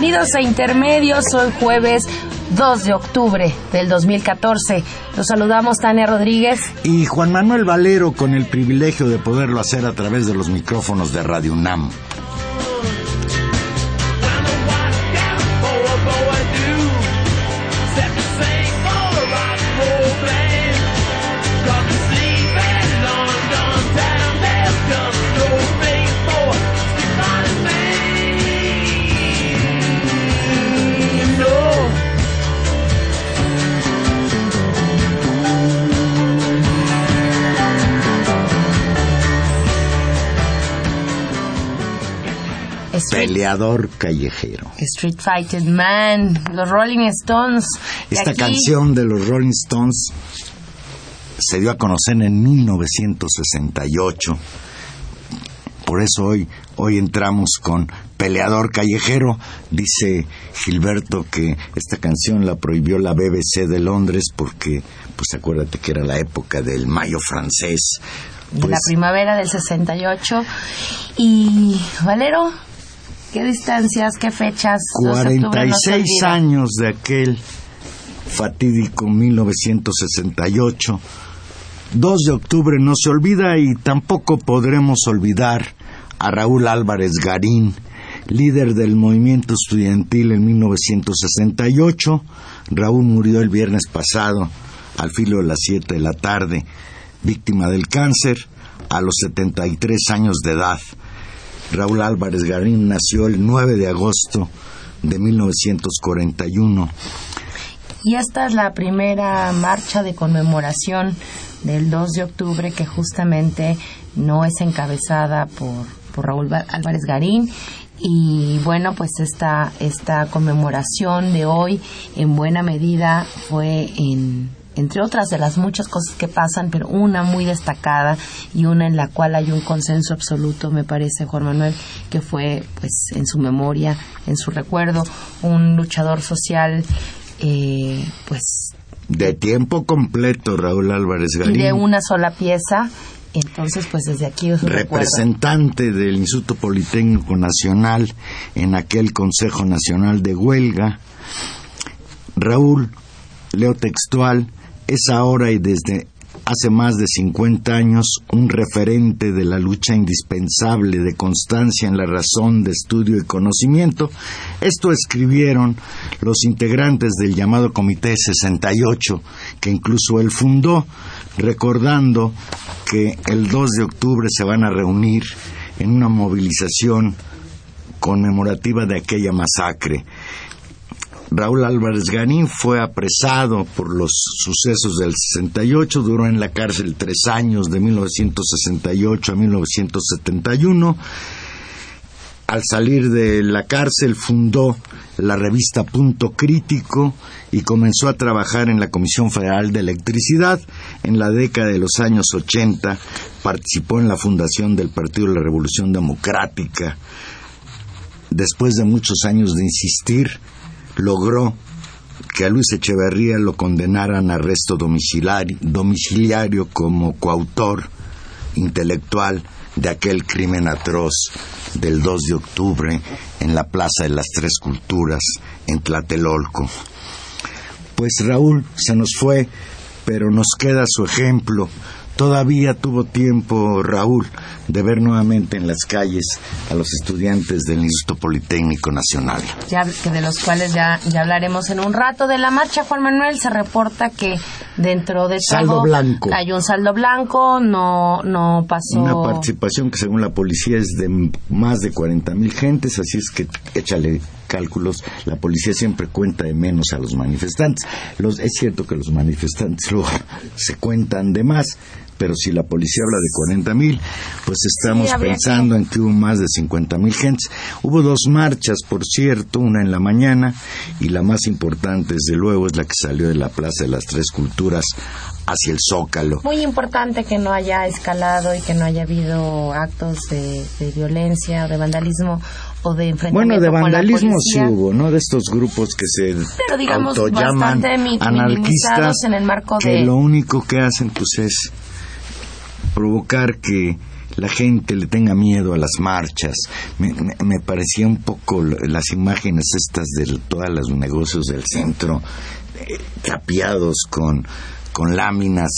Bienvenidos a Intermedios, hoy jueves 2 de octubre del 2014. Los saludamos Tania Rodríguez y Juan Manuel Valero con el privilegio de poderlo hacer a través de los micrófonos de Radio UNAM. Peleador callejero. Street Fighter Man, los Rolling Stones. Esta canción de los Rolling Stones se dio a conocer en 1968. Por eso hoy, hoy entramos con Peleador Callejero. Dice Gilberto que esta canción la prohibió la BBC de Londres porque, pues acuérdate que era la época del mayo francés. la Pues primavera del 68. Y Valero, ¿qué distancias, qué fechas? 2 de octubre no se 46 olvida. años de aquel fatídico 1968. 2 de octubre no se olvida y tampoco podremos olvidar a Raúl Álvarez Garín, líder del movimiento estudiantil en 1968. Raúl murió el viernes pasado al filo de las 7 de la tarde, víctima del cáncer a los 73 años de edad. Raúl Álvarez Garín nació el 9 de agosto de 1941. Y esta es la primera marcha de conmemoración del 2 de octubre que justamente no es encabezada por, por Raúl Va- Álvarez Garín. Y bueno, pues esta, esta conmemoración de hoy en buena medida fue en, entre otras de las muchas cosas que pasan, pero una muy destacada y una en la cual hay un consenso absoluto, me parece, Juan Manuel, que fue pues en su memoria, en su recuerdo, un luchador social eh, pues De tiempo completo, Raúl Álvarez y Garín. de una sola pieza. Entonces, pues desde aquí os recuerdo. representante del Instituto Politécnico Nacional en aquel Consejo Nacional de Huelga. Raúl, leo textual, es ahora y desde hace más de 50 años un referente de la lucha indispensable de constancia en la razón, de estudio y conocimiento. Esto escribieron los integrantes del llamado Comité 68, que incluso él fundó, recordando que el 2 de octubre se van a reunir en una movilización conmemorativa de aquella masacre. Raúl Álvarez Garín fue apresado por los sucesos del 68, duró en la cárcel tres años, de 1968 a 1971. Al salir de la cárcel fundó la revista Punto Crítico y comenzó a trabajar en la Comisión Federal de Electricidad. En la década de los años 80 participó en la fundación del Partido de la Revolución Democrática. Después de muchos años de insistir, logró que a Luis Echeverría lo condenaran a arresto domiciliario, como coautor intelectual de aquel crimen atroz del 2 de octubre en la Plaza de las Tres Culturas en Tlatelolco. Pues Raúl se nos fue, pero nos queda su ejemplo Todavía tuvo tiempo Raúl de ver nuevamente en las calles a los estudiantes del Instituto Politécnico Nacional. Ya, que de los cuales ya, ya hablaremos en un rato. De la marcha, Juan Manuel, se reporta que dentro de saldo blanco. hay un saldo blanco, no, no pasó... Una participación que según la policía es de más de 40 mil gentes, así es que échale cálculos, la policía siempre cuenta de menos a los manifestantes. Los, es cierto que los manifestantes luego se cuentan de más, pero si la policía habla de 40 mil, pues estamos pensando en que hubo más de 50 mil gentes. Hubo dos marchas, por cierto, una en la mañana y la más importante, desde luego, es la que salió de la Plaza de las Tres Culturas hacia el Zócalo. Muy importante que no haya escalado y que no haya habido actos de, violencia o de vandalismo o de enfrentamiento Bueno, de vandalismo sí hubo, ¿no? De estos grupos que se Pero digamos, autollaman anarquistas, en el marco que lo único que hacen pues es provocar que la gente le tenga miedo a las marchas. Me, parecía un poco las imágenes estas de todos los negocios del centro, eh, tapiados con, con láminas,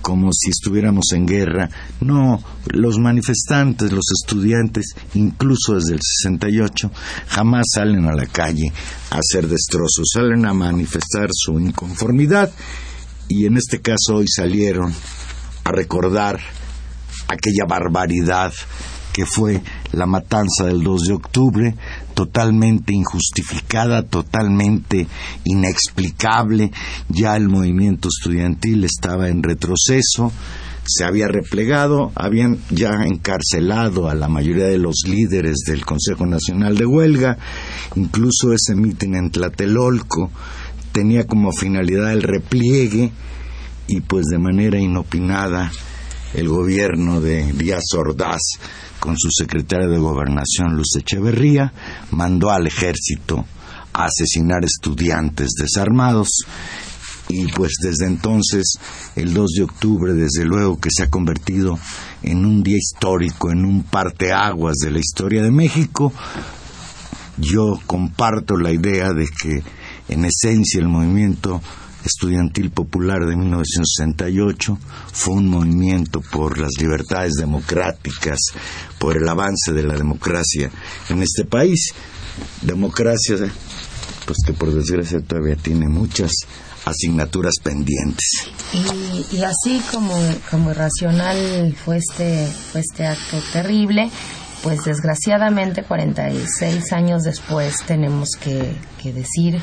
como si estuviéramos en guerra. No, los manifestantes, los estudiantes, incluso desde el 68, jamás salen a la calle a hacer destrozos, salen a manifestar su inconformidad y en este caso hoy salieron a recordar aquella barbaridad que fue la matanza del 2 de octubre, totalmente injustificada, totalmente inexplicable. Ya el movimiento estudiantil estaba en retroceso, se había replegado, habían ya encarcelado a la mayoría de los líderes del Consejo Nacional de Huelga, incluso ese mitin en Tlatelolco tenía como finalidad el repliegue y pues de manera inopinada el gobierno de Díaz Ordaz con su secretaria de Gobernación Luz Echeverría mandó al ejército a asesinar estudiantes desarmados y pues desde entonces el 2 de octubre desde luego que se ha convertido en un día histórico, en un parteaguas de la historia de México. Yo comparto la idea de que en esencia el movimiento estudiantil popular de 1968 fue un movimiento por las libertades democráticas, por el avance de la democracia en este país. Democracia, pues que por desgracia todavía tiene muchas asignaturas pendientes. Y, así como, como irracional fue este, fue este acto terrible, pues desgraciadamente 46 años después tenemos que, que decir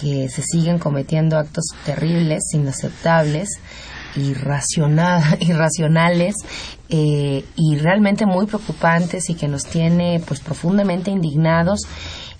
que se siguen cometiendo actos terribles, inaceptables, irracionales eh, y realmente muy preocupantes y que nos tiene pues profundamente indignados.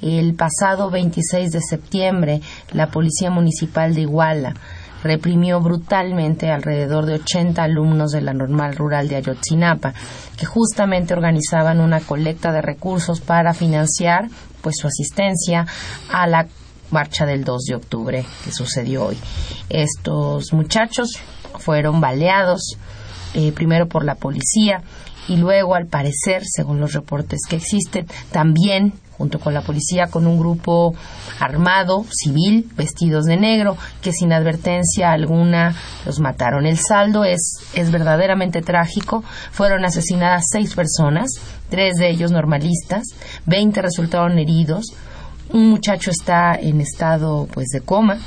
El pasado 26 de septiembre, la Policía Municipal de Iguala reprimió brutalmente alrededor de 80 alumnos de la normal rural de Ayotzinapa, que justamente organizaban una colecta de recursos para financiar pues su asistencia a la marcha del 2 de octubre que sucedió hoy. Estos muchachos fueron baleados eh, primero por la policía y luego, al parecer, según los reportes que existen, también junto con la policía, con un grupo armado, civil, vestidos de negro, que sin advertencia alguna los mataron. El saldo es, es verdaderamente trágico. Fueron asesinadas seis personas, tres de ellos normalistas, veinte resultaron heridos, un muchacho está en estado pues de coma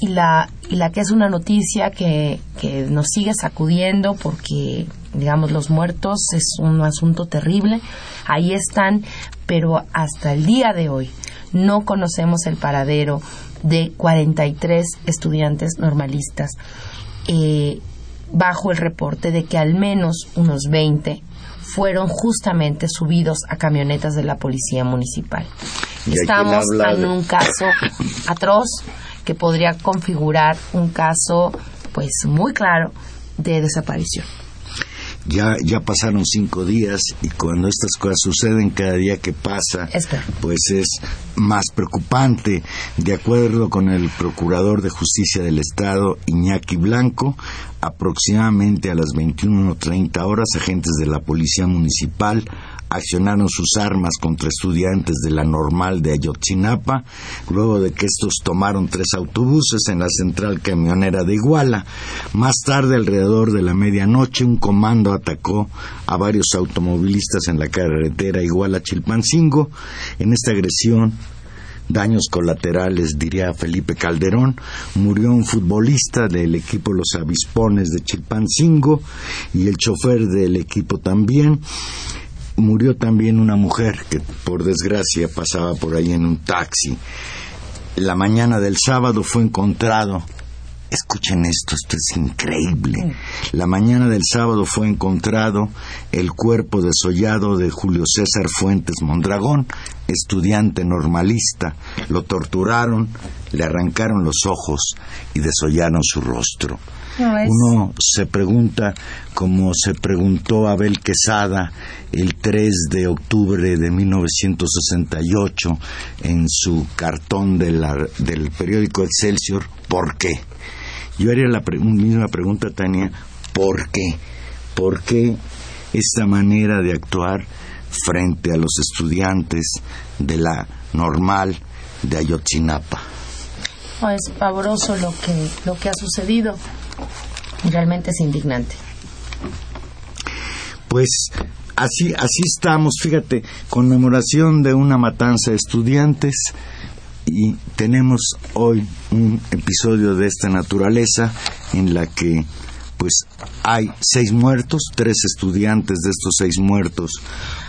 y la, y la que es una noticia que, que nos sigue sacudiendo porque digamos los muertos es un asunto terrible ahí están pero hasta el día de hoy no conocemos el paradero de 43 estudiantes normalistas eh, bajo el reporte de que al menos unos 20 fueron justamente subidos a camionetas de la policía municipal. Estamos en un caso atroz que podría configurar un caso pues muy claro de desaparición. ya, ya pasaron cinco días y cuando estas cosas suceden cada día que pasa, pues es más preocupante. De acuerdo con el Procurador de Justicia del Estado, Iñaki Blanco, aproximadamente a las 21.30 horas, agentes de la Policía Municipal accionaron sus armas contra estudiantes de la normal de Ayotzinapa, luego de que estos tomaron tres autobuses en la central camionera de Iguala. Más tarde, alrededor de la medianoche, un comando atacó a varios automovilistas en la carretera Iguala-Chilpancingo. En esta agresión, daños colaterales, diría Felipe Calderón. Murió un futbolista del equipo Los Avispones de Chilpancingo y el chofer del equipo también murió también una mujer que por desgracia pasaba por ahí en un taxi. La mañana del sábado fue encontrado Escuchen esto, esto es increíble. La mañana del sábado fue encontrado el cuerpo desollado de Julio César Fuentes Mondragón, estudiante normalista. Lo torturaron, le arrancaron los ojos y desollaron su rostro. Uno se pregunta, como se preguntó Abel Quesada el 3 de octubre de 1968 en su cartón del periódico Excelsior, ¿por qué? Yo haría la misma pregunta, Tania, ¿por qué? ¿Por qué esta manera de actuar frente a los estudiantes de la normal de Ayotzinapa? es pavoroso lo que, lo que ha sucedido. Realmente es indignante. Pues así, así estamos, fíjate, conmemoración de una matanza de estudiantes y tenemos hoy un episodio de esta naturaleza en la que pues hay seis muertos, tres estudiantes de estos seis muertos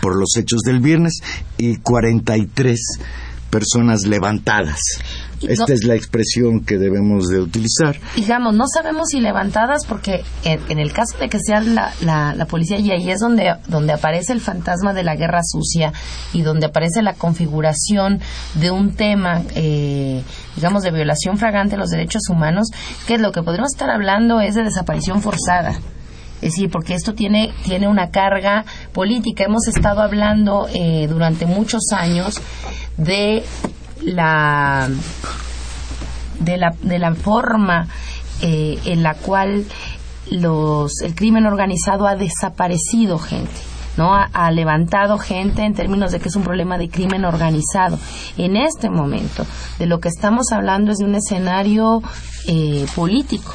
por los hechos del viernes y 43 personas levantadas. Esta es la expresión que debemos de utilizar. Digamos, no sabemos si levantadas porque en, el caso de que sea la, la, policía y ahí es donde, donde aparece el fantasma de la guerra sucia y donde aparece la configuración de un tema, eh, digamos, de violación fragante de los derechos humanos, que lo que podríamos estar hablando es de desaparición forzada. Es decir, porque esto tiene, tiene una carga política. Hemos estado hablando eh, durante muchos años de la de la, de la forma eh, en la cual los, el crimen organizado ha desaparecido gente. ¿no? Ha, levantado gente en términos de que es un problema de crimen organizado. En este momento, de lo que estamos hablando es de un escenario eh, político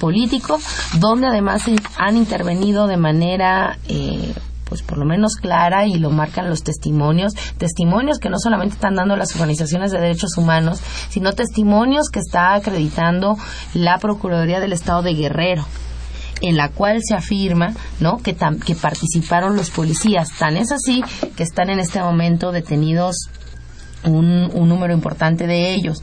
político donde además han intervenido de manera eh, pues por lo menos clara y lo marcan los testimonios, testimonios que no solamente están dando las organizaciones de derechos humanos, sino testimonios que está acreditando la Procuraduría del Estado de Guerrero en la cual se afirma ¿no? que, que participaron los policías. Tan es así que están en este momento detenidos un, un número importante de ellos.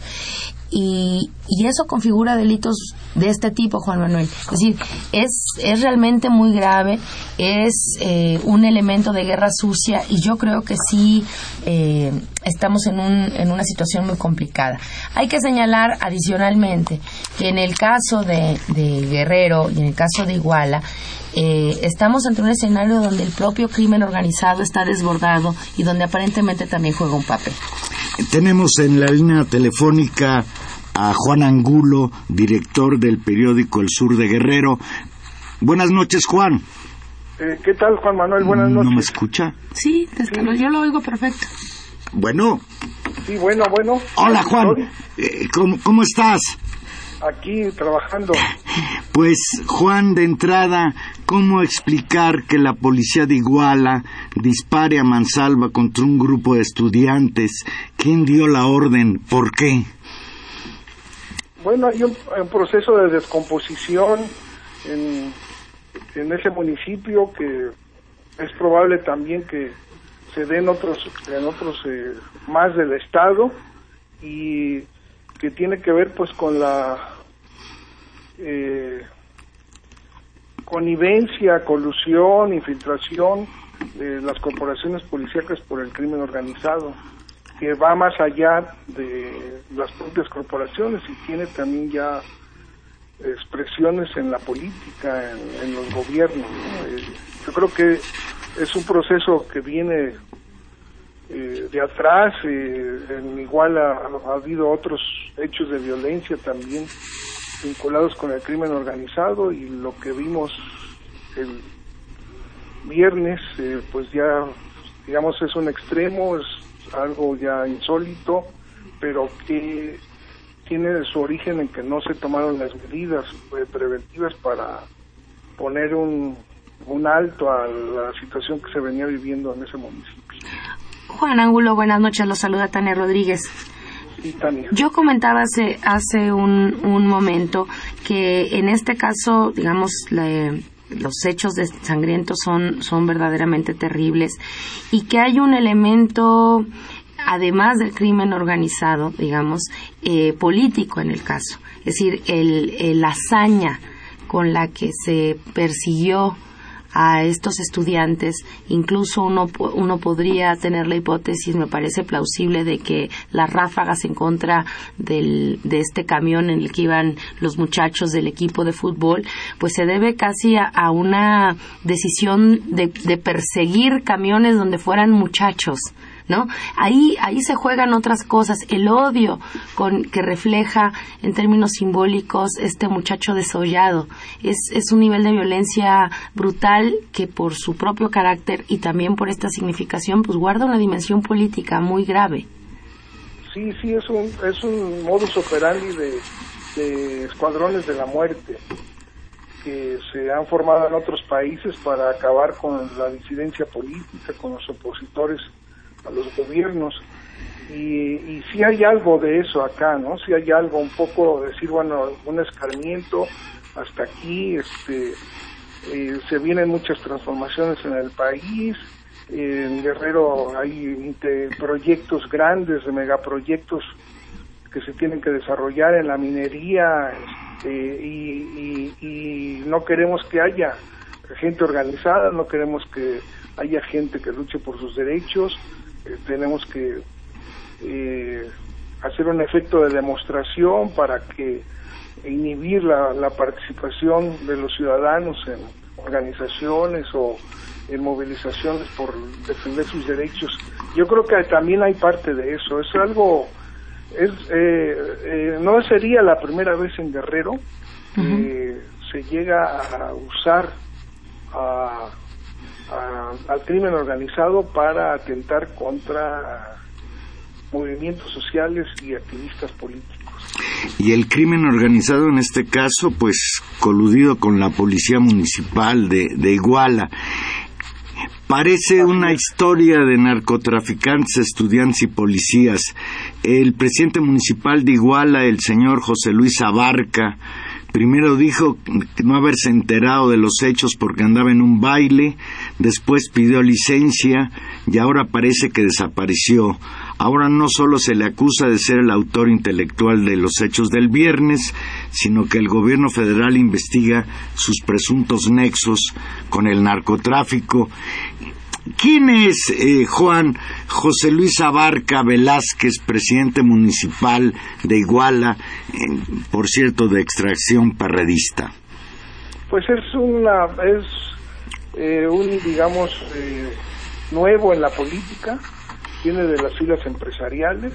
Y, y, eso configura delitos de este tipo, Juan Manuel. Es decir, es, es realmente muy grave, es eh, un elemento de guerra sucia y yo creo que sí eh, estamos en, un, en una situación muy complicada. Hay que señalar adicionalmente que en el caso de, de Guerrero y en el caso de Iguala, eh, estamos ante un escenario donde el propio crimen organizado está desbordado y donde aparentemente también juega un papel. Tenemos en la línea telefónica a Juan Angulo, director del periódico El Sur de Guerrero. Buenas noches, Juan. Eh, ¿Qué tal, Juan Manuel? Buenas noches. ¿No me escucha? Sí, yo lo oigo perfecto. Bueno. Sí, bueno, bueno. Hola, Juan. Eh, ¿cómo, ¿Cómo estás? Aquí trabajando. Pues, Juan, de entrada, ¿cómo explicar que la policía de Iguala dispare a mansalva contra un grupo de estudiantes? ¿Quién dio la orden? ¿Por qué? Bueno, hay un, proceso de descomposición en, en, ese municipio que es probable también que se den otros en otros eh, más del estado y que tiene que ver pues con la eh, connivencia, colusión, infiltración de las corporaciones policíacas por el crimen organizado que va más allá de las propias corporaciones y tiene también ya expresiones en la política, en, los gobiernos. Eh, yo creo que es un proceso que viene eh, de atrás, eh, en igual ha, habido otros hechos de violencia también vinculados con el crimen organizado y lo que vimos el viernes, eh, pues ya, digamos, es un extremo, es algo ya insólito, pero que tiene su origen en que no se tomaron las medidas preventivas para poner un, un alto a la situación que se venía viviendo en ese municipio. Juan Ángulo, buenas noches. Los saluda Tania Rodríguez. Yo comentaba hace, hace un, un momento que en este caso, digamos, los hechos de sangrientos son, son verdaderamente terribles y que hay un elemento, además del crimen organizado, digamos, eh, político en el caso. Es decir, el, el hazaña con la que se persiguió a estos estudiantes. Incluso uno, uno podría tener la hipótesis, me parece plausible, de que las ráfagas en contra del, de este camión en el que iban los muchachos del equipo de fútbol, pues se debe casi a, una decisión de, de perseguir camiones donde fueran muchachos. ¿No? Ahí, ahí se juegan otras cosas, el odio con, que refleja en términos simbólicos este muchacho desollado. Es, es un nivel de violencia brutal que por su propio carácter y también por esta significación, pues guarda una dimensión política muy grave. Sí, sí, es un, es un modus operandi de, de escuadrones de la muerte que se han formado en otros países para acabar con la disidencia política, con los opositores a los gobiernos. Y, y si hay algo de eso acá, ¿no? Si hay algo un poco, decir, bueno, un escarmiento hasta aquí, este, eh, se vienen muchas transformaciones en el país, en Guerrero hay proyectos grandes, de megaproyectos que se tienen que desarrollar en la minería este, y, y, no queremos que haya gente organizada, no queremos que haya gente que luche por sus derechos, tenemos que eh, hacer un efecto de demostración para que inhibir la, la, participación de los ciudadanos en organizaciones o en movilizaciones por defender sus derechos. Yo creo que también hay parte de eso. Es algo, es, eh, no sería la primera vez en Guerrero que se llega a usar a al crimen organizado para atentar contra movimientos sociales y activistas políticos. Y el crimen organizado en este caso, pues coludido con la policía municipal de, de Iguala. Parece una historia de narcotraficantes, estudiantes y policías. El presidente municipal de Iguala, el señor José Luis Abarca, Primero dijo no haberse enterado de los hechos porque andaba en un baile, después pidió licencia y ahora parece que desapareció. Ahora no solo se le acusa de ser el autor intelectual de los hechos del viernes, sino que el gobierno federal investiga sus presuntos nexos con el narcotráfico ¿Quién es eh, Juan José Luis Abarca Velázquez, presidente municipal de Iguala, por cierto, de extracción parredista? Pues es una, es eh, un, digamos, eh, nuevo en la política, viene de las filas empresariales,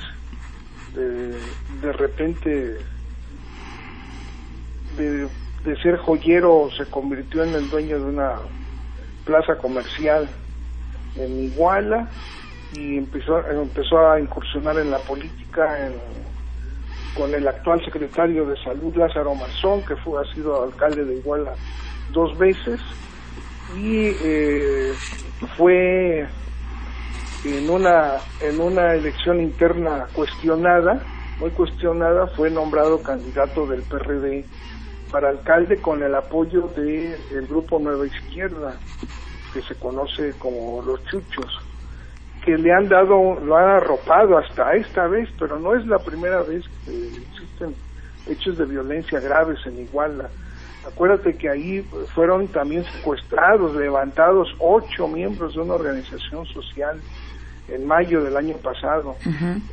de, repente de, de ser joyero se convirtió en el dueño de una plaza comercial en Iguala y empezó, empezó a incursionar en la política con el actual secretario de Salud, Lázaro Mazón, que fue, ha sido alcalde de Iguala dos veces, y eh, fue en una, en una elección interna cuestionada, muy cuestionada, fue nombrado candidato del PRD para alcalde con el apoyo del grupo Nueva Izquierda que se conoce como los chuchos, que le han dado, lo han arropado hasta esta vez, pero no es la primera vez que existen hechos de violencia graves en Iguala. Acuérdate que ahí fueron también secuestrados, levantados ocho miembros de una organización social en mayo del año pasado.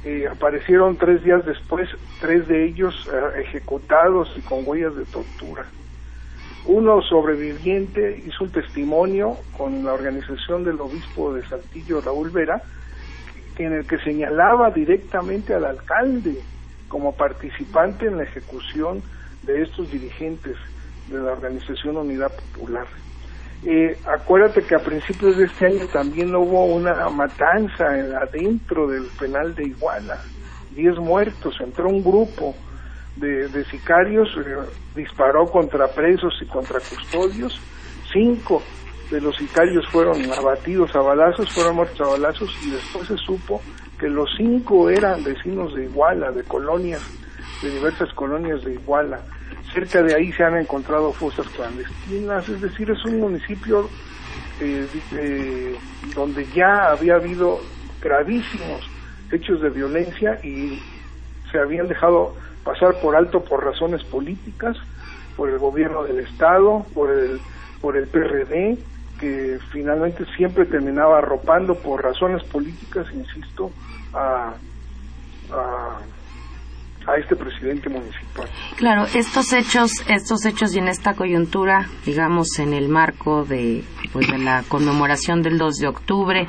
Eh, aparecieron tres días después tres de ellos eh, ejecutados y con huellas de tortura. Uno sobreviviente hizo un testimonio con la organización del obispo de Saltillo, Raúl Vera, en el que señalaba directamente al alcalde como participante en la ejecución de estos dirigentes de la organización Unidad Popular. Eh, acuérdate que a principios de este año también hubo una matanza adentro del penal de Iguala, diez muertos, entró un grupo de, sicarios, eh, disparó contra presos y contra custodios, cinco de los sicarios fueron abatidos a balazos, fueron muertos a balazos y después se supo que los cinco eran vecinos de Iguala, de colonias, de diversas colonias de Iguala. Cerca de ahí se han encontrado fosas clandestinas, es decir, es un municipio eh, eh, donde ya había habido gravísimos hechos de violencia y se habían dejado pasar por alto por razones políticas, por el gobierno del Estado, por el, por el PRD, que finalmente siempre terminaba arropando por razones políticas, insisto, a, a a este presidente municipal. Claro, estos hechos, estos hechos y en esta coyuntura, digamos, en el marco de, pues, de la conmemoración del 2 de octubre,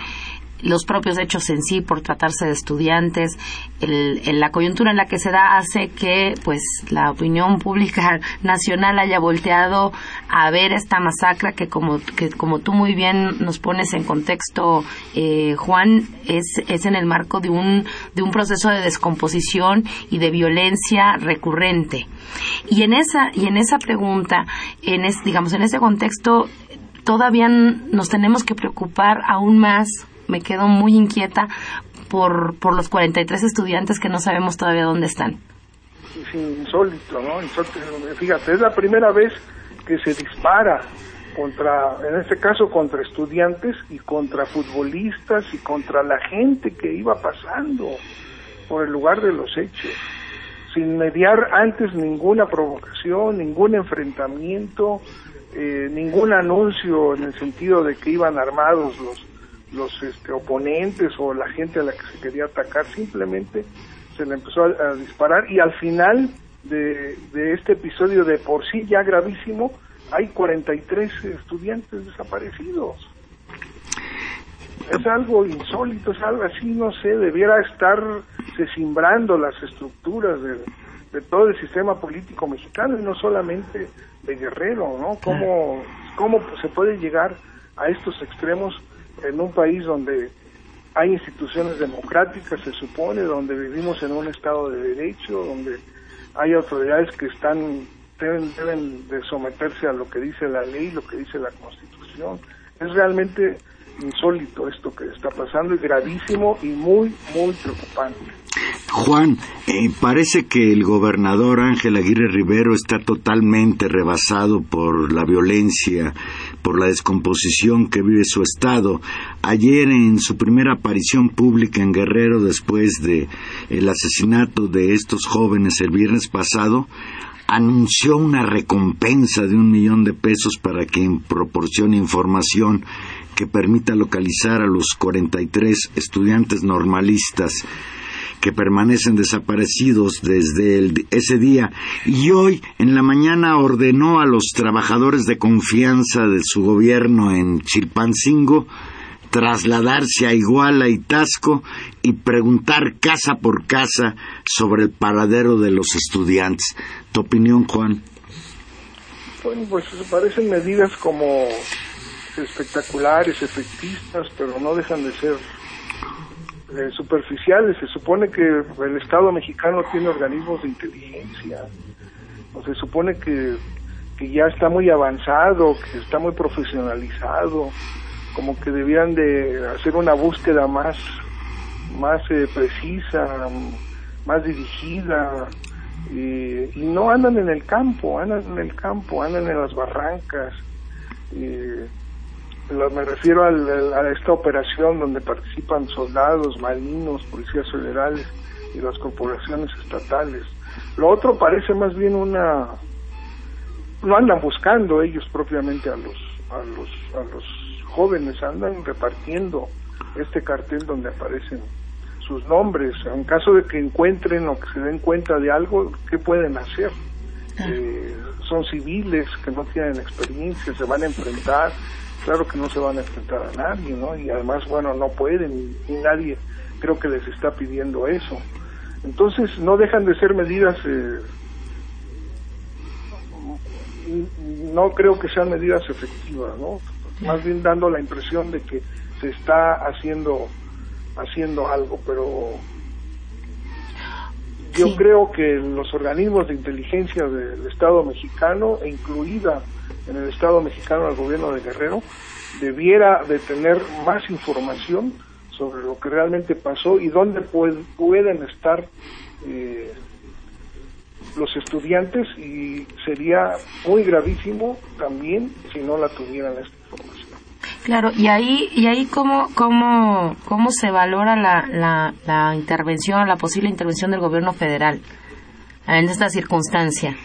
los propios hechos en sí por tratarse de estudiantes, el, la coyuntura en la que se da hace que pues la opinión pública nacional haya volteado a ver esta masacre que como que como tú muy bien nos pones en contexto eh, Juan es, es en el marco de un de un proceso de descomposición y de violencia recurrente. Y en esa y en esa pregunta en es, digamos en ese contexto todavía nos tenemos que preocupar aún más me quedo muy inquieta por, por los 43 estudiantes que no sabemos todavía dónde están. Es insólito, ¿no? Fíjate, es la primera vez que se dispara contra, en este caso contra estudiantes y contra futbolistas y contra la gente que iba pasando por el lugar de los hechos, sin mediar antes ninguna provocación, ningún enfrentamiento, eh, ningún anuncio en el sentido de que iban armados los los este, oponentes o la gente a la que se quería atacar, simplemente se le empezó a, disparar y al final de, de, este episodio de por sí ya gravísimo, hay 43 estudiantes desaparecidos. Es algo insólito, es algo así, no sé, debiera estar simbrando las estructuras de, de todo el sistema político mexicano y no solamente de Guerrero, ¿no? ¿Cómo, cómo se puede llegar a estos extremos en un país donde hay instituciones democráticas, se supone, donde vivimos en un estado de derecho, donde hay autoridades que están deben, deben de someterse a lo que dice la ley, lo que dice la Constitución. Es realmente insólito esto que está pasando y gravísimo y muy, muy preocupante. Juan, eh, parece que el gobernador Ángel Aguirre Rivero está totalmente rebasado por la violencia, por la descomposición que vive su estado. Ayer en su primera aparición pública en Guerrero después de el asesinato de estos jóvenes el viernes pasado, anunció una recompensa de un millón de pesos para quien proporcione información que permita localizar a los 43 estudiantes normalistas que permanecen desaparecidos desde ese día y hoy en la mañana ordenó a los trabajadores de confianza de su gobierno en Chilpancingo trasladarse a Iguala y Tasco y preguntar casa por casa sobre el paradero de los estudiantes. ¿Tu opinión, Juan? Bueno, pues parecen medidas como espectaculares, efectistas, pero no dejan de ser eh, superficiales. Se supone que el Estado mexicano tiene organismos de inteligencia, o se supone que, que ya está muy avanzado, que está muy profesionalizado, como que debían de hacer una búsqueda más, más eh, precisa, más dirigida, y no andan en el campo, andan en el campo, andan en las barrancas. Eh, me refiero a esta operación donde participan soldados, marinos, policías federales y las corporaciones estatales. Lo otro parece más bien una no andan buscando ellos propiamente a los a los a los jóvenes, andan repartiendo este cartel donde aparecen sus nombres. En caso de que encuentren o que se den cuenta de algo, ¿qué pueden hacer? Eh, son civiles que no tienen experiencia, se van a enfrentar, claro que no se van a enfrentar a nadie, ¿no? Y además, bueno, no pueden, y nadie creo que les está pidiendo eso. Entonces, no dejan de ser medidas, eh, no creo que sean medidas efectivas, ¿no? Más bien dando la impresión de que se está haciendo haciendo algo, pero yo creo que los organismos de inteligencia del Estado mexicano, e incluida en el Estado mexicano el gobierno de Guerrero, debiera de tener más información sobre lo que realmente pasó y dónde pueden estar eh, los estudiantes y sería muy gravísimo también si no la tuvieran esta información. Claro, y ahí, y ahí cómo, cómo, cómo se valora la, la, la intervención, la posible intervención del gobierno federal en esta circunstancia.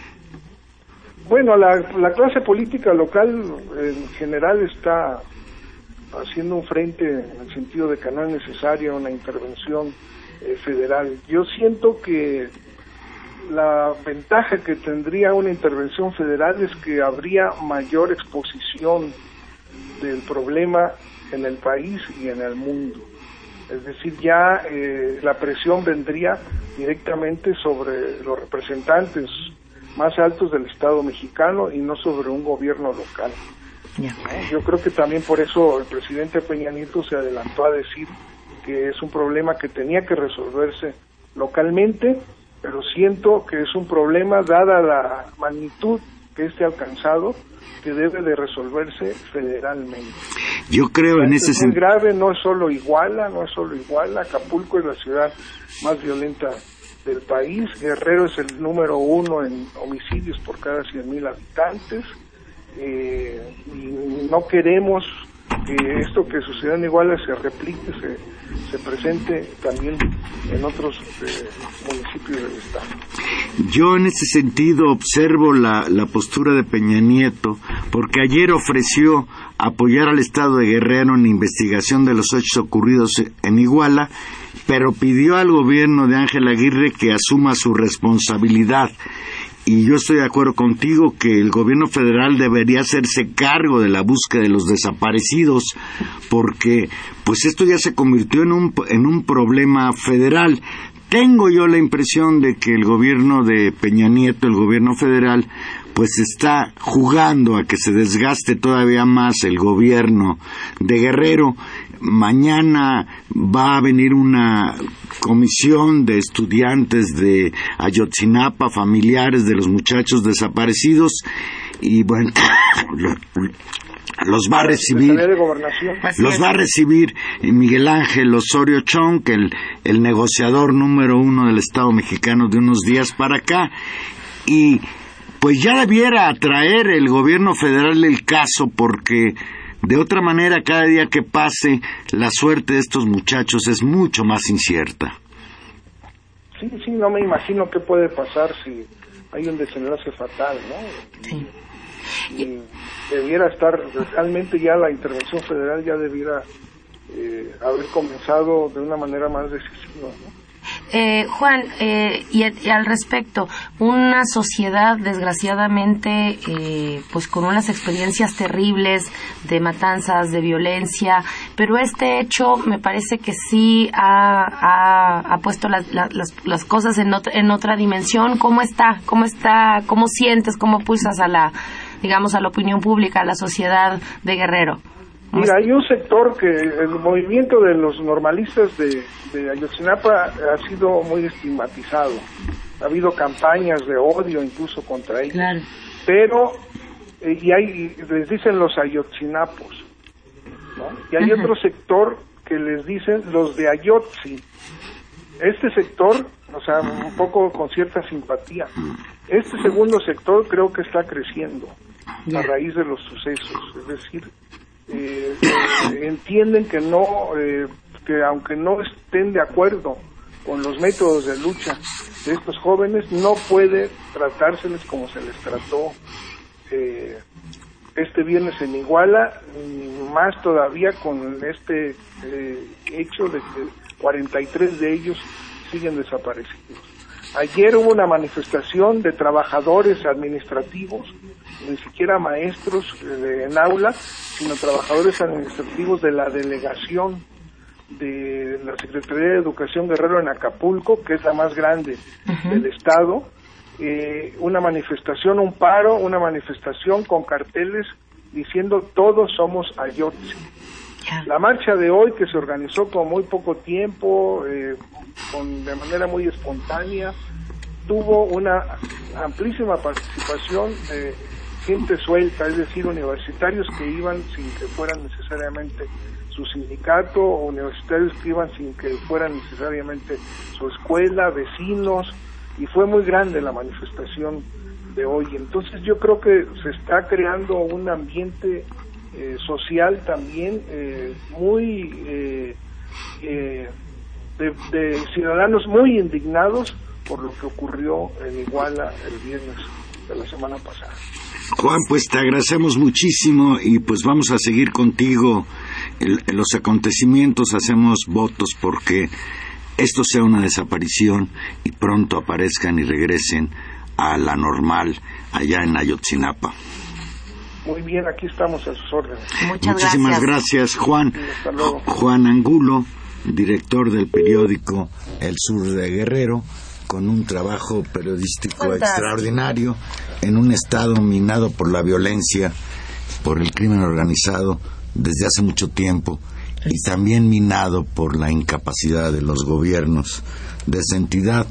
Bueno, la, la clase política local en general está haciendo un frente en el sentido de que no es necesaria una intervención eh, federal. Yo siento que la ventaja que tendría una intervención federal es que habría mayor exposición del problema en el país y en el mundo. Es decir, ya eh, la presión vendría directamente sobre los representantes más altos del Estado mexicano y no sobre un gobierno local. Yo creo que también por eso el presidente Peña Nieto se adelantó a decir que es un problema que tenía que resolverse localmente, pero siento que es un problema dada la magnitud que este ha alcanzado que debe de resolverse federalmente. Yo creo en ese sentido. grave, no es solo Iguala, no es solo Iguala, Acapulco es la ciudad más violenta del país, Guerrero es el número uno en homicidios por cada 100.000 habitantes, eh, y no queremos que esto que suceda en Iguala se replique, se, se presente también en otros eh, municipios del Estado. Yo en ese sentido observo la, la postura de Peña Nieto, porque ayer ofreció apoyar al Estado de Guerrero en la investigación de los hechos ocurridos en Iguala, pero pidió al gobierno de Ángel Aguirre que asuma su responsabilidad y yo estoy de acuerdo contigo que el gobierno federal debería hacerse cargo de la búsqueda de los desaparecidos porque pues esto ya se convirtió en un, en un problema federal. Tengo yo la impresión de que el gobierno de Peña Nieto, el gobierno federal, pues está jugando a que se desgaste todavía más el gobierno de Guerrero mañana va a venir una comisión de estudiantes de Ayotzinapa, familiares de los muchachos desaparecidos, y bueno, los va a recibir los va a recibir Miguel Ángel Osorio Chong, el, el negociador número uno del Estado mexicano de unos días para acá, y pues ya debiera atraer el gobierno federal el caso porque de otra manera, cada día que pase, la suerte de estos muchachos es mucho más incierta. Sí, sí, no me imagino qué puede pasar si hay un desenlace fatal, ¿no? Sí. Y debiera estar, realmente ya la intervención federal ya debiera eh, haber comenzado de una manera más decisiva, ¿no? Eh, Juan, eh, y, al respecto, una sociedad desgraciadamente, eh, pues con unas experiencias terribles de matanzas, de violencia, pero este hecho me parece que sí ha, ha, puesto las, las, cosas en, en otra dimensión. ¿Cómo está? ¿Cómo está? ¿Cómo sientes? ¿Cómo pulsas a la, digamos, a la opinión pública, a la sociedad de Guerrero? Mira, hay un sector que el movimiento de los normalistas de, de Ayotzinapa ha sido muy estigmatizado. Ha habido campañas de odio incluso contra ellos. Pero, eh, y hay, les dicen los ayotzinapos, ¿no? Y hay otro sector que les dicen los de Ayotzi. Este sector, o sea, un poco con cierta simpatía. Este segundo sector creo que está creciendo a raíz de los sucesos. Es decir, eh, entienden que no, eh, que aunque no estén de acuerdo con los métodos de lucha de estos jóvenes, no puede tratárseles como se les trató eh, este viernes en Iguala, más todavía con este eh, hecho de que 43 de ellos siguen desaparecidos. Ayer hubo una manifestación de trabajadores administrativos, ni siquiera maestros eh, en aula, sino trabajadores administrativos de la delegación de la Secretaría de Educación Guerrero en Acapulco, que es la más grande del estado, eh, una manifestación, un paro, una manifestación con carteles diciendo todos somos Ayotzi. La marcha de hoy, que se organizó con muy poco tiempo, eh, con, de manera muy espontánea, tuvo una amplísima participación de gente suelta, es decir, universitarios que iban sin que fueran necesariamente su sindicato, universitarios que iban sin que fueran necesariamente su escuela, vecinos, y fue muy grande la manifestación de hoy. Entonces yo creo que se está creando un ambiente eh, social también eh, muy eh, de, ciudadanos muy indignados por lo que ocurrió en Iguala el viernes de la semana pasada. Juan, pues te agradecemos muchísimo y pues vamos a seguir contigo en los acontecimientos, hacemos votos porque esto sea una desaparición y pronto aparezcan y regresen a la normal allá en Ayotzinapa. Muy bien, aquí estamos a sus órdenes. Muchísimas gracias, Juan. Juan Angulo, director del periódico El Sur de Guerrero, con un trabajo periodístico extraordinario en un estado minado por la violencia, por el crimen organizado desde hace mucho tiempo y también minado por la incapacidad de los gobiernos de esa entidad.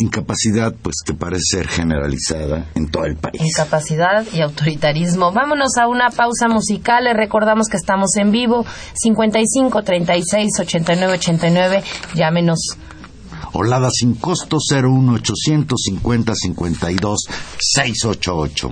Incapacidad, pues que parece ser generalizada en todo el país. Incapacidad y autoritarismo. Vámonos a una pausa musical. Les recordamos que estamos en vivo. 55 36 89 89. Llámenos. Olada sin costo 01 850 52 688.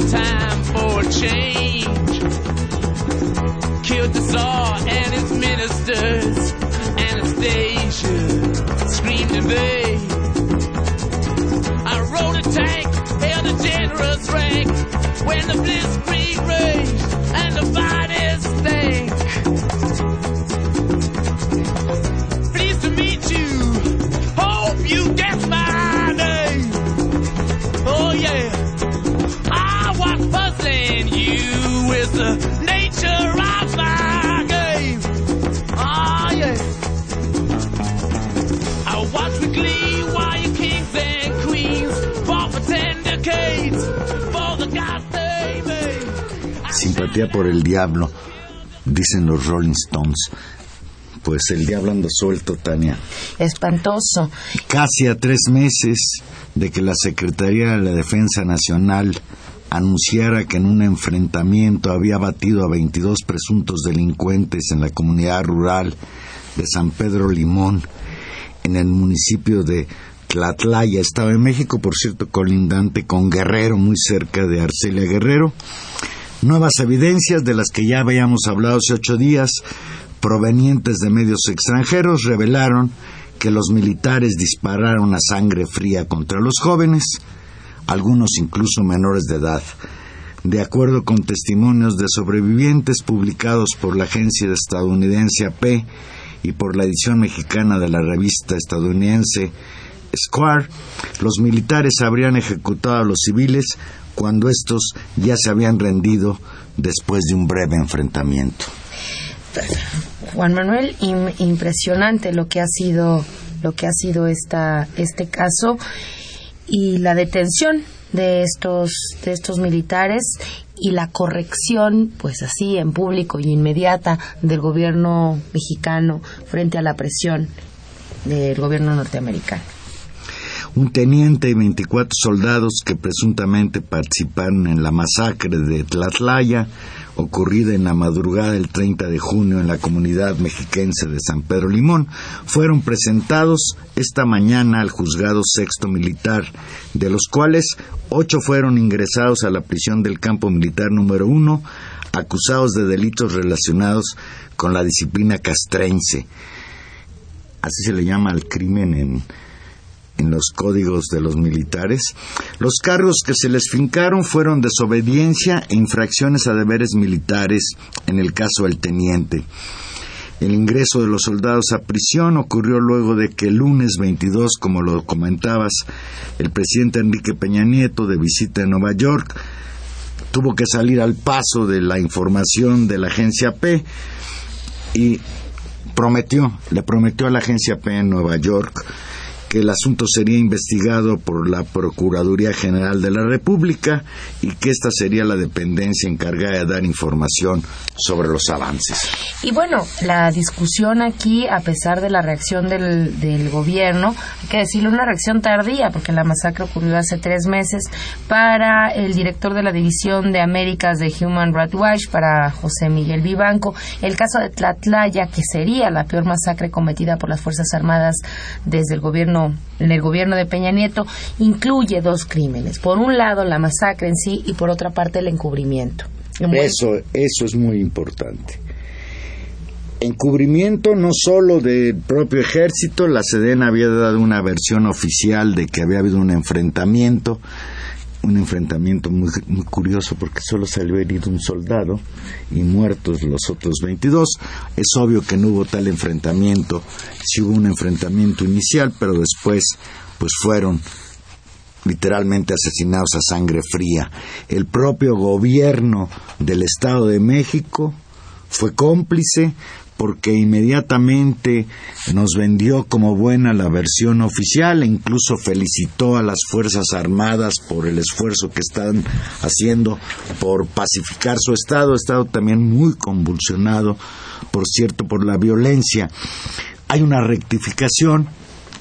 a time for change. Killed the Tsar and his ministers. Anastasia screamed in vain. I rode a tank, held a generous rank when the blitzkrieg. Por el diablo, dicen los Rolling Stones. Pues el diablo anda suelto, Tania. Espantoso. Casi a tres meses de que la Secretaría de la Defensa Nacional anunciara que en un enfrentamiento había batido a 22 presuntos delincuentes en la comunidad rural de San Pedro Limón, en el municipio de Tlatlaya, Estado de México, por cierto, colindante con Guerrero, muy cerca de Arcelia Guerrero. Nuevas evidencias de las que ya habíamos hablado hace ocho días, provenientes de medios extranjeros, revelaron que los militares dispararon a sangre fría contra los jóvenes, algunos incluso menores de edad. De acuerdo con testimonios de sobrevivientes publicados por la agencia estadounidense AP y por la edición mexicana de la revista estadounidense Square, los militares habrían ejecutado a los civiles cuando estos ya se habían rendido después de un breve enfrentamiento. Juan Manuel, impresionante lo que ha sido lo que ha sido esta, este caso y la detención de estos de estos militares y la corrección pues así en público y inmediata del gobierno mexicano frente a la presión del gobierno norteamericano un teniente y 24 soldados que presuntamente participaron en la masacre de Tlatlaya, ocurrida en la madrugada del 30 de junio en la comunidad mexiquense de San Pedro Limón, fueron presentados esta mañana al juzgado sexto militar, de los cuales ocho fueron ingresados a la prisión del campo militar número uno, acusados de delitos relacionados con la disciplina castrense. Así se le llama al crimen en en los códigos de los militares. Los cargos que se les fincaron fueron desobediencia e infracciones a deberes militares en el caso del teniente. El ingreso de los soldados a prisión ocurrió luego de que el lunes 22, como lo comentabas, el presidente Enrique Peña Nieto, de visita en Nueva York, tuvo que salir al paso de la información de la agencia P y prometió, le prometió a la agencia P en Nueva York que el asunto sería investigado por la Procuraduría General de la República y que esta sería la dependencia encargada de dar información sobre los avances. Y bueno, la discusión aquí, a pesar de la reacción del, del gobierno, hay que decirlo, una reacción tardía, porque la masacre ocurrió hace tres meses, para el director de la División de Américas de Human Rights Watch, para José Miguel Vivanco, el caso de Tlatlaya, que sería la peor masacre cometida por las Fuerzas Armadas desde el gobierno en el gobierno de Peña Nieto, incluye dos crímenes. Por un lado, la masacre en sí y por otra parte, el encubrimiento. Eso, eso es muy importante. Encubrimiento no solo del propio ejército, la Sedena había dado una versión oficial de que había habido un enfrentamiento un enfrentamiento muy, muy curioso porque solo salió herido un soldado y muertos los otros 22. Es obvio que no hubo tal enfrentamiento, sí hubo un enfrentamiento inicial, pero después pues fueron literalmente asesinados a sangre fría. El propio gobierno del Estado de México fue cómplice, porque inmediatamente nos vendió como buena la versión oficial e incluso felicitó a las Fuerzas Armadas por el esfuerzo que están haciendo por pacificar su Estado, Estado también muy convulsionado, por cierto, por la violencia. Hay una rectificación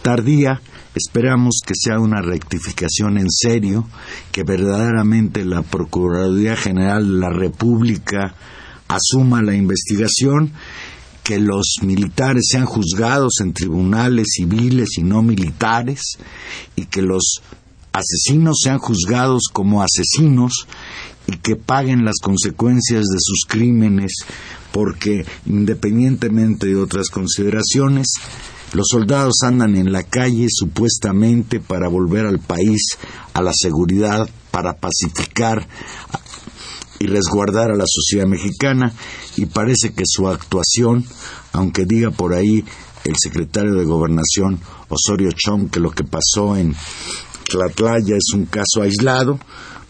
tardía, esperamos que sea una rectificación en serio, que verdaderamente la Procuraduría General de la República asuma la investigación que los militares sean juzgados en tribunales civiles y no militares y que los asesinos sean juzgados como asesinos y que paguen las consecuencias de sus crímenes porque independientemente de otras consideraciones los soldados andan en la calle supuestamente para volver al país a la seguridad, para pacificar y resguardar a la sociedad mexicana y parece que su actuación, aunque diga por ahí el secretario de Gobernación Osorio Chong que lo que pasó en Tlatlaya es un caso aislado,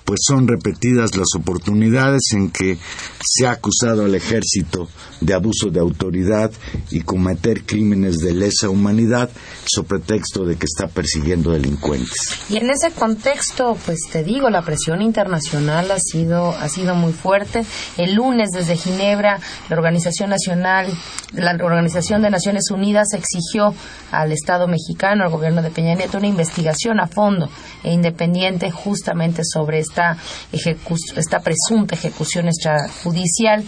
pues son repetidas las oportunidades en que se ha acusado al ejército de abuso de autoridad y cometer crímenes de lesa humanidad sobre pretexto de que está persiguiendo delincuentes. Y en ese contexto, pues te digo, la presión internacional ha sido ha sido muy fuerte. El lunes desde Ginebra, la Organización Nacional, la Organización de Naciones Unidas exigió al Estado mexicano, al gobierno de Peña Nieto, una investigación a fondo e independiente justamente sobre esta esta, presunta ejecución extrajudicial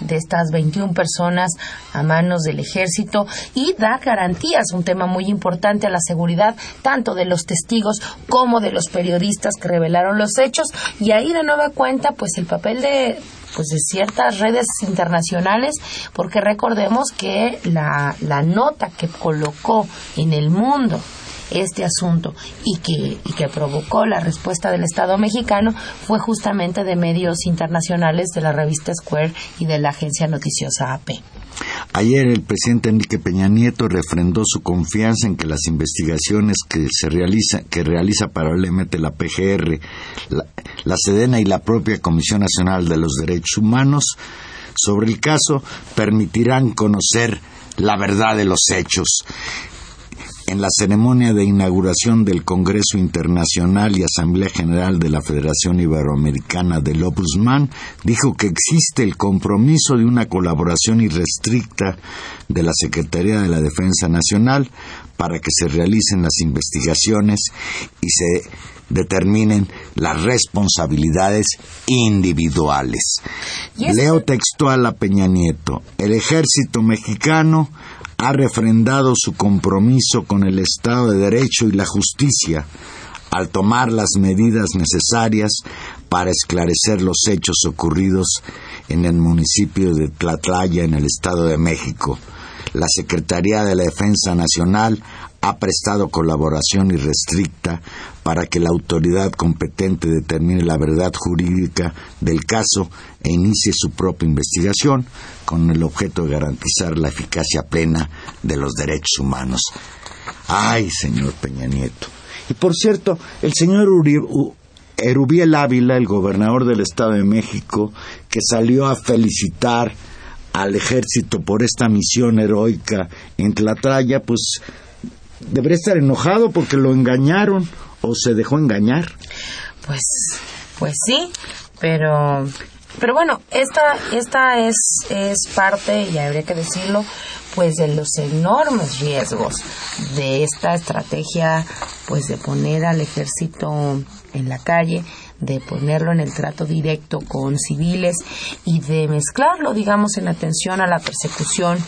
de estas 21 personas a manos del ejército y da garantías, un tema muy importante a la seguridad tanto de los testigos como de los periodistas que revelaron los hechos. Y ahí de nueva cuenta pues el papel de pues de ciertas redes internacionales porque recordemos que la, la nota que colocó en el mundo este asunto y que, y que provocó la respuesta del Estado mexicano fue justamente de medios internacionales de la revista Square y de la agencia noticiosa AP. Ayer el presidente Enrique Peña Nieto refrendó su confianza en que las investigaciones que se realiza, que realiza paralelamente la PGR, la, la Sedena y la propia Comisión Nacional de los Derechos Humanos sobre el caso permitirán conocer la verdad de los hechos en la ceremonia de inauguración del Congreso Internacional y Asamblea General de la Federación Iberoamericana del Opusman, dijo que existe el compromiso de una colaboración irrestricta de la Secretaría de la Defensa Nacional para que se realicen las investigaciones y se determinen las responsabilidades individuales. Leo textual a Peña Nieto. El ejército mexicano ha refrendado su compromiso con el Estado de Derecho y la justicia al tomar las medidas necesarias para esclarecer los hechos ocurridos en el municipio de Tlatlaya, en el Estado de México. La Secretaría de la Defensa Nacional ha prestado colaboración irrestricta para que la autoridad competente determine la verdad jurídica del caso e inicie su propia investigación con el objeto de garantizar la eficacia plena de los derechos humanos. Ay, señor Peña Nieto. Y por cierto, el señor Erubiel Ávila, el gobernador del Estado de México, que salió a felicitar al ejército por esta misión heroica en Tlatlaya, pues debería estar enojado porque lo engañaron o se dejó engañar. Pues, pues sí, pero, pero bueno, esta, esta es, es parte, y habría que decirlo, pues de los enormes riesgos de esta estrategia, pues de poner al ejército en la calle, de ponerlo en el trato directo con civiles y de mezclarlo, digamos, en atención a la persecución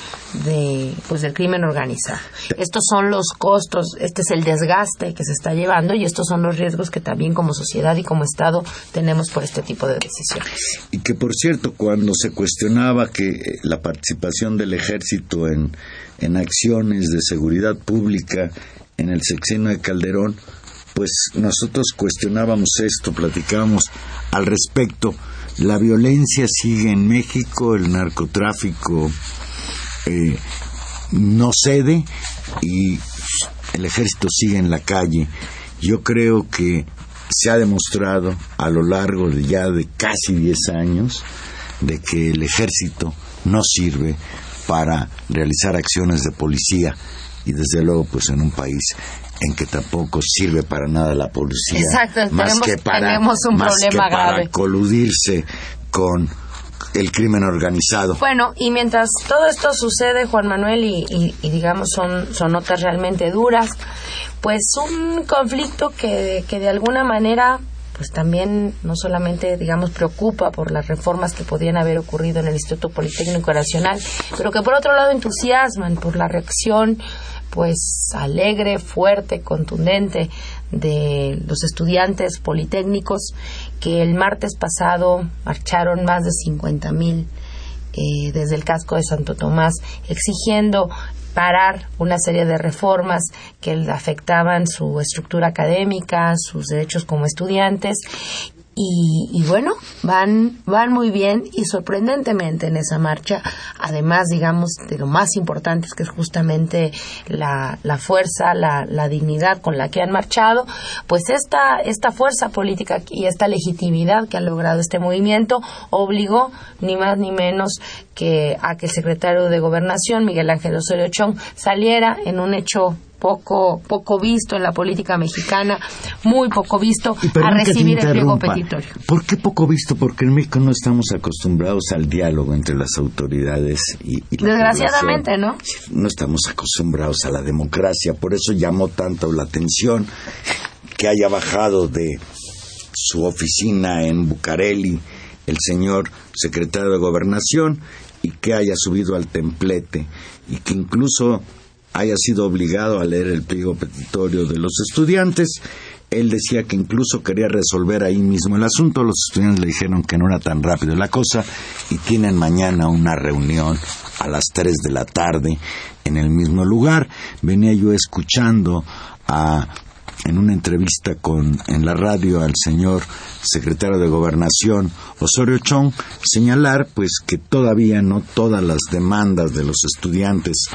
de, pues, del crimen organizado. Estos son los costos, este es el desgaste que se está llevando y estos son los riesgos que también como sociedad y como Estado tenemos por este tipo de decisiones. Y que, por cierto, cuando se cuestionaba que la participación del ejército en, en acciones de seguridad pública en el sexenio de Calderón, pues nosotros cuestionábamos esto, platicábamos al respecto. La violencia sigue en México, el narcotráfico eh, no cede y el ejército sigue en la calle. Yo creo que se ha demostrado a lo largo de ya de casi 10 años de que el ejército no sirve para realizar acciones de policía y desde luego pues en un país en que tampoco sirve para nada la policía. Exacto, más tenemos, que para, tenemos un más problema que para coludirse con el crimen organizado. Bueno, y mientras todo esto sucede, Juan Manuel, y, y, y digamos son, son notas realmente duras, pues un conflicto que, que de alguna manera pues también no solamente, digamos, preocupa por las reformas que podían haber ocurrido en el Instituto Politécnico Nacional, pero que por otro lado entusiasman por la reacción pues alegre, fuerte, contundente de los estudiantes politécnicos que el martes pasado marcharon más de 50 mil eh, desde el casco de Santo Tomás exigiendo parar una serie de reformas que afectaban su estructura académica, sus derechos como estudiantes y, y, bueno, van, van muy bien y sorprendentemente en esa marcha, además, digamos, de lo más importante es que es justamente la, la fuerza, la, la, dignidad con la que han marchado, pues esta, esta fuerza política y esta legitimidad que ha logrado este movimiento obligó ni más ni menos que a que el secretario de Gobernación, Miguel Ángel Osorio Chong, saliera en un hecho poco poco visto en la política mexicana, muy poco visto a recibir el pliego petitorio. ¿Por qué poco visto? Porque en México no estamos acostumbrados al diálogo entre las autoridades y, y la Desgraciadamente, población. ¿no? No estamos acostumbrados a la democracia, por eso llamó tanto la atención que haya bajado de su oficina en Bucareli el señor secretario de Gobernación y que haya subido al templete y que incluso haya sido obligado a leer el pliego petitorio de los estudiantes. Él decía que incluso quería resolver ahí mismo el asunto. Los estudiantes le dijeron que no era tan rápido la cosa y tienen mañana una reunión a las 3 de la tarde en el mismo lugar. Venía yo escuchando a en una entrevista con, en la radio al señor secretario de Gobernación Osorio Chong señalar pues que todavía no todas las demandas de los estudiantes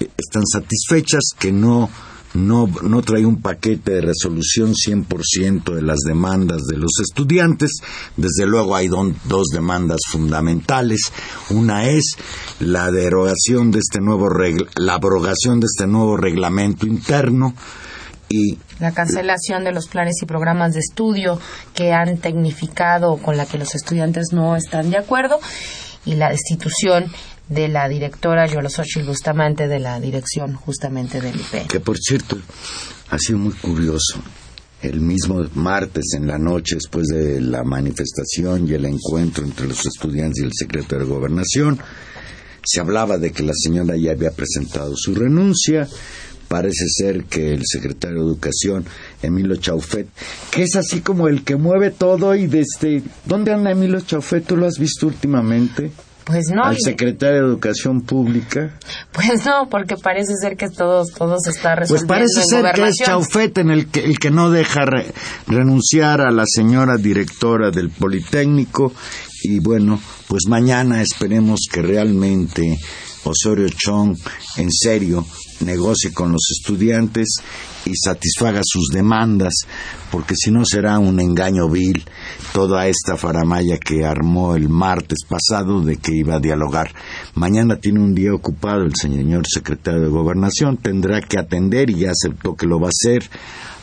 eh, están satisfechas, que no no, no trae un paquete de resolución 100% de las demandas de los estudiantes. Desde luego hay dos demandas fundamentales. Una es la derogación de este nuevo la abrogación de este nuevo reglamento interno y la cancelación de los planes y programas de estudio que han tecnificado con la que los estudiantes no están de acuerdo y la destitución de la directora Yolosochil Bustamante de la dirección justamente del IPE. Que por cierto, ha sido muy curioso. El mismo martes en la noche, después de la manifestación y el encuentro entre los estudiantes y el secretario de Gobernación, se hablaba de que la señora ya había presentado su renuncia. Parece ser que el secretario de Educación, Emilio Chaufet, que es así como el que mueve todo y desde... ¿Dónde anda Emilio Chaufet? ¿Tú lo has visto últimamente? Pues no. Al secretario de Educación Pública. Pues no, porque parece ser que todos todo se está resolviendo. Pues parece ser que es Chaufet en el que, el que no deja renunciar a la señora directora del Politécnico. Y bueno, pues mañana esperemos que realmente Osorio Chong en serio negocie con los estudiantes y satisfaga sus demandas, porque si no será un engaño vil toda esta faramaya que armó el martes pasado de que iba a dialogar. Mañana tiene un día ocupado el señor secretario de Gobernación, tendrá que atender y ya aceptó que lo va a hacer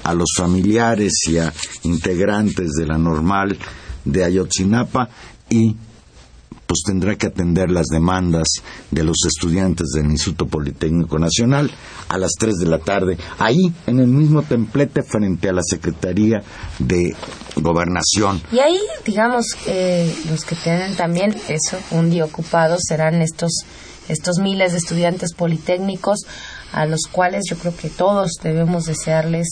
a los familiares y a integrantes de la normal de Ayotzinapa y pues tendrá que atender las demandas de los estudiantes del Instituto Politécnico Nacional a las 3 de la tarde, ahí en el mismo templete frente a la Secretaría de Gobernación. Y ahí, digamos, eh, los que tienen también eso, un día ocupado, serán estos, estos miles de estudiantes politécnicos a los cuales yo creo que todos debemos desearles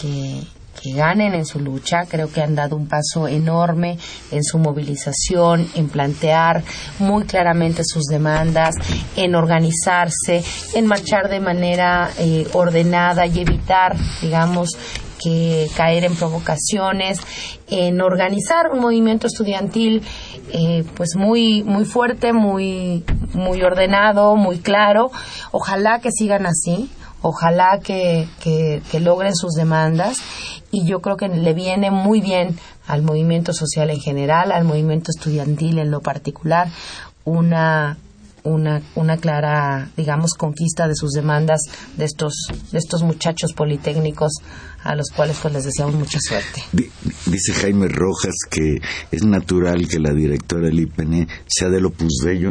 que que ganen en su lucha. Creo que han dado un paso enorme en su movilización, en plantear muy claramente sus demandas, en organizarse, en marchar de manera eh, ordenada y evitar, digamos, que caer en provocaciones, en organizar un movimiento estudiantil eh, pues muy muy fuerte, muy muy ordenado, muy claro. Ojalá que sigan así, ojalá que, que, que logren sus demandas y yo creo que le viene muy bien al movimiento social en general, al movimiento estudiantil en lo particular, una una, una clara, digamos, conquista de sus demandas de estos, de estos muchachos politécnicos a los cuales pues les deseamos mucha suerte. Dice Jaime Rojas que es natural que la directora del IPN sea del Opus Dei.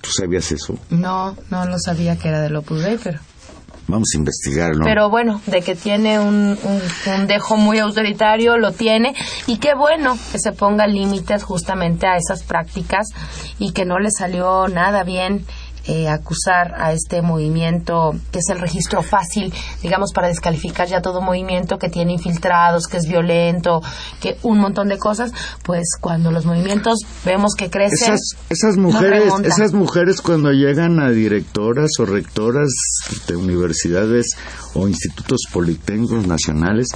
¿Tú sabías eso? No, no lo sabía que era del Opus Dei, pero... Vamos a investigarlo. Pero bueno, de que tiene un, un, dejo muy autoritario, lo tiene. Y qué bueno que se ponga límites justamente a esas prácticas y que no le salió nada bien eh, acusar a este movimiento, que es el registro fácil, digamos, para descalificar ya todo movimiento que tiene infiltrados, que es violento, que un montón de cosas, pues cuando los movimientos vemos que crecen. Esas, esas mujeres, esas mujeres cuando llegan a directoras o rectoras de universidades o institutos politécnicos nacionales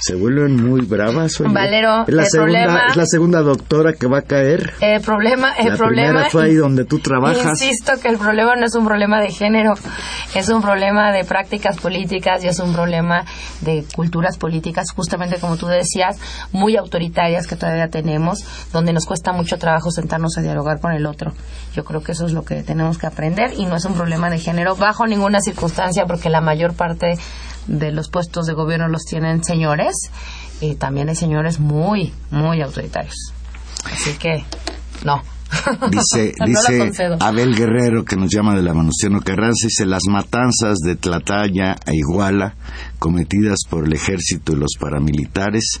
se vuelven muy bravas. Valero, es la segunda, es la segunda doctora que va a caer. El problema, el la problema. Primera fue ahí donde tú trabajas. Insisto que el problema problema no es un problema de género, es un problema de prácticas políticas y es un problema de culturas políticas, justamente como tú decías, muy autoritarias que todavía tenemos, donde nos cuesta mucho trabajo sentarnos a dialogar con el otro. Yo creo que eso es lo que tenemos que aprender y no es un problema de género bajo ninguna circunstancia porque la mayor parte de los puestos de gobierno los tienen señores y también hay señores muy, muy autoritarios. Así que, no. Dice, dice Abel Guerrero, que nos llama de la Manustiano Carranza, dice, las matanzas de Tlataya e Iguala, cometidas por el ejército y los paramilitares,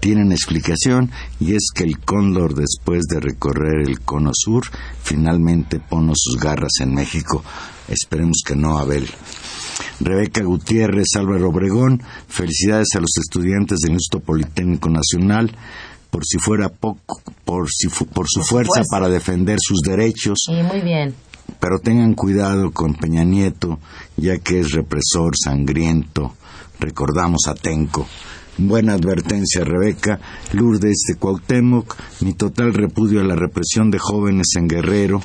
tienen explicación y es que el cóndor después de recorrer el cono sur finalmente pone sus garras en México. Esperemos que no, Abel. Rebeca Gutiérrez, Álvaro Obregón, felicidades a los estudiantes del Instituto Politécnico Nacional por si fuera poco, por, si por su fuerza para defender sus derechos. Muy bien. pero tengan cuidado con Peña Nieto, ya que es represor sangriento. Recordamos a Tenco. Buena advertencia, Rebeca. Lourdes de Cuauhtémoc, mi total repudio a la represión de jóvenes en Guerrero,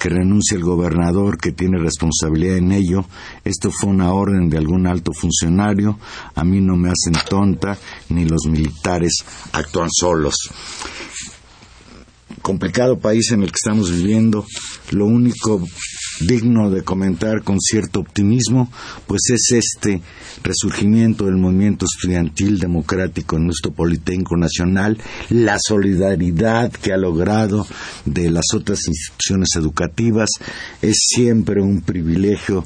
que renuncia el gobernador que tiene responsabilidad en ello. Esto fue una orden de algún alto funcionario. A mí no me hacen tonta, ni los militares actúan solos complicado país en el que estamos viviendo, lo único digno de comentar con cierto optimismo, pues es este resurgimiento del movimiento estudiantil democrático en nuestro Politécnico Nacional, la solidaridad que ha logrado de las otras instituciones educativas, es siempre un privilegio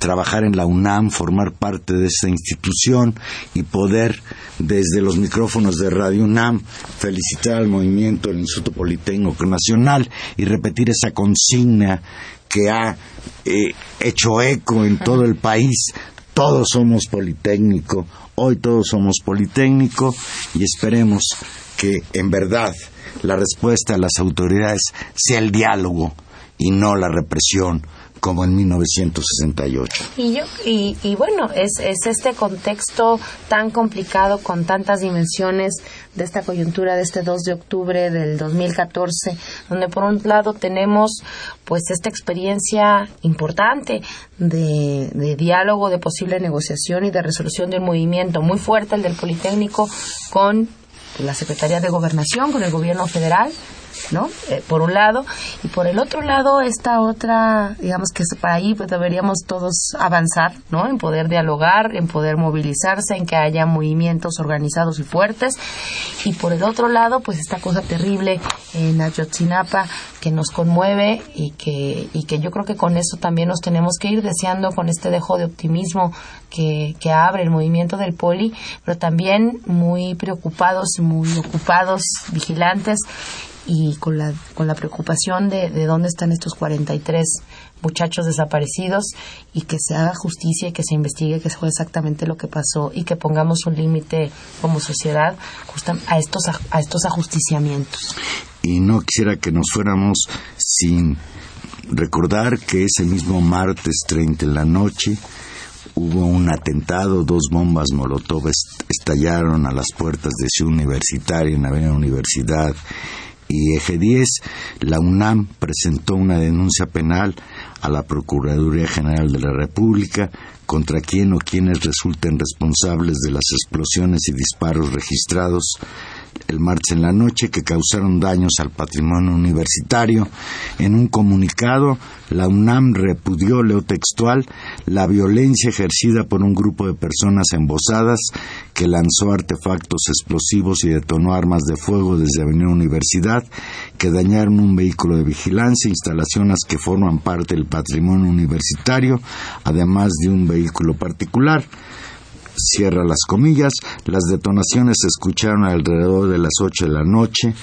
trabajar en la UNAM, formar parte de esta institución y poder desde los micrófonos de Radio UNAM felicitar al movimiento del Instituto Politécnico Nacional y repetir esa consigna que ha eh, hecho eco en todo el país. Todos somos Politécnico, hoy todos somos Politécnico y esperemos que en verdad la respuesta de las autoridades sea el diálogo y no la represión como en 1968. Y, yo, y, y bueno, es, es este contexto tan complicado con tantas dimensiones de esta coyuntura de este 2 de octubre del 2014, donde por un lado tenemos pues esta experiencia importante de, de diálogo, de posible negociación y de resolución del movimiento muy fuerte, el del Politécnico, con la Secretaría de Gobernación, con el gobierno federal, ¿no? Eh, por un lado, y por el otro lado esta otra, digamos que ahí pues deberíamos todos avanzar, ¿no? En poder dialogar, en poder movilizarse, en que haya movimientos organizados y fuertes, y por el otro lado pues esta cosa terrible en Ayotzinapa que nos conmueve y que, y que yo creo que con eso también nos tenemos que ir deseando con este dejo de optimismo que, que abre el movimiento del poli, pero también muy preocupados, muy ocupados, vigilantes y con la, con la preocupación de, de dónde están estos 43 muchachos desaparecidos y que se haga justicia y que se investigue qué fue exactamente lo que pasó y que pongamos un límite como sociedad a estos, a estos ajusticiamientos. Y no quisiera que nos fuéramos sin recordar que ese mismo martes 30 en la noche hubo un atentado, dos bombas Molotov estallaron a las puertas de su universitaria en la Avenida Universidad y Eje 10, la UNAM presentó una denuncia penal a la Procuraduría General de la República contra quien o quienes resulten responsables de las explosiones y disparos registrados el martes en la noche que causaron daños al patrimonio universitario. En un comunicado, la UNAM repudió, leo textual, la violencia ejercida por un grupo de personas embosadas que lanzó artefactos explosivos y detonó armas de fuego desde Avenida Universidad, que dañaron un vehículo de vigilancia, instalaciones que forman parte del patrimonio universitario, además de un vehículo particular cierra las comillas, las detonaciones se escucharon alrededor de las 8 de la noche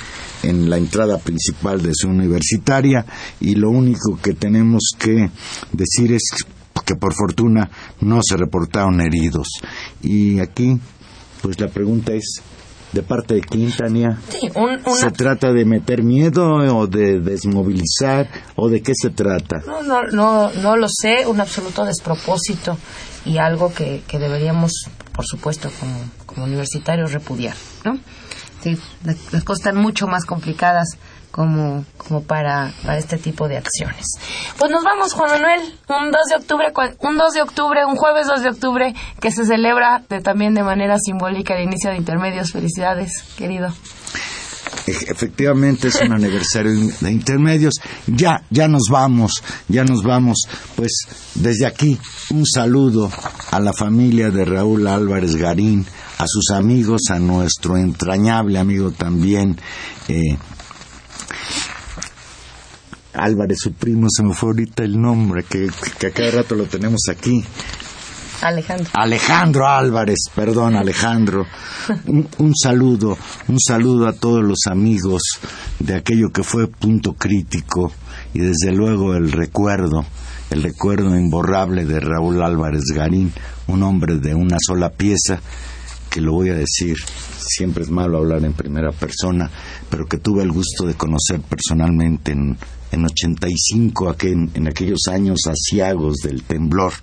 en la entrada principal de su universitaria y lo único que tenemos que decir es que por fortuna no se reportaron heridos. Y aquí, pues la pregunta es, ¿de parte de quién, Tania? ¿Se trata de meter miedo o de desmovilizar o de qué se trata? No, no, no, no lo sé, un absoluto despropósito y algo que, que deberíamos, por supuesto, como, como universitarios repudiar, ¿no? Sí, las, cosas están mucho más complicadas como, como para, para este tipo de acciones. Pues nos vamos, Juan Manuel, un 2 de octubre, un 2 de octubre, un jueves 2 de octubre, que se celebra de, también de manera simbólica el inicio de intermedios. Felicidades, querido. Efectivamente es un aniversario de intermedios. Ya, ya nos vamos, ya nos vamos. Pues desde aquí un saludo a la familia de Raúl Álvarez Garín, a sus amigos, a nuestro entrañable amigo también. Eh, Álvarez, su primo, se me fue ahorita el nombre, que, que a cada rato lo tenemos aquí. Alejandro. Alejandro Álvarez, perdón Alejandro. Un, saludo, un saludo a todos los amigos de aquello que fue punto crítico y desde luego el recuerdo, el recuerdo imborrable de Raúl Álvarez Garín, un hombre de una sola pieza que lo voy a decir siempre es malo hablar en primera persona, pero que tuve el gusto de conocer personalmente en, en 85, en, en aquellos años asiagos del temblor,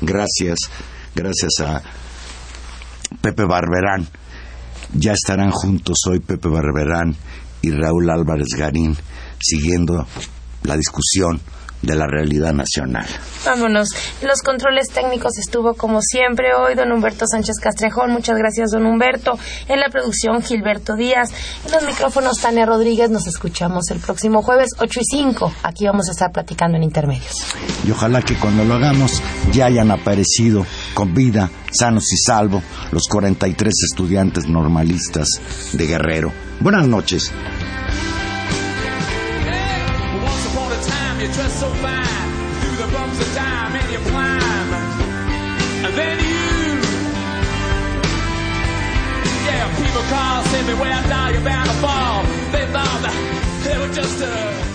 gracias, gracias a Pepe Barberán. Ya estarán juntos hoy Pepe Barberán y Raúl Álvarez Garín siguiendo la discusión de la realidad nacional. Vámonos. Los controles técnicos estuvo como siempre hoy don Humberto Sánchez Castrejón. Muchas gracias don Humberto. En la producción Gilberto Díaz. En los micrófonos Tania Rodríguez. Nos escuchamos el próximo jueves 8 y 5. Aquí vamos a estar platicando en intermedios. Y ojalá que cuando lo hagamos ya hayan aparecido con vida, sanos y salvo, los 43 estudiantes normalistas de Guerrero. Buenas noches. You dress so fine through the bumps of time and you climb. And then you, yeah, people call, say me where down, you're bound to fall. They thought that they were just a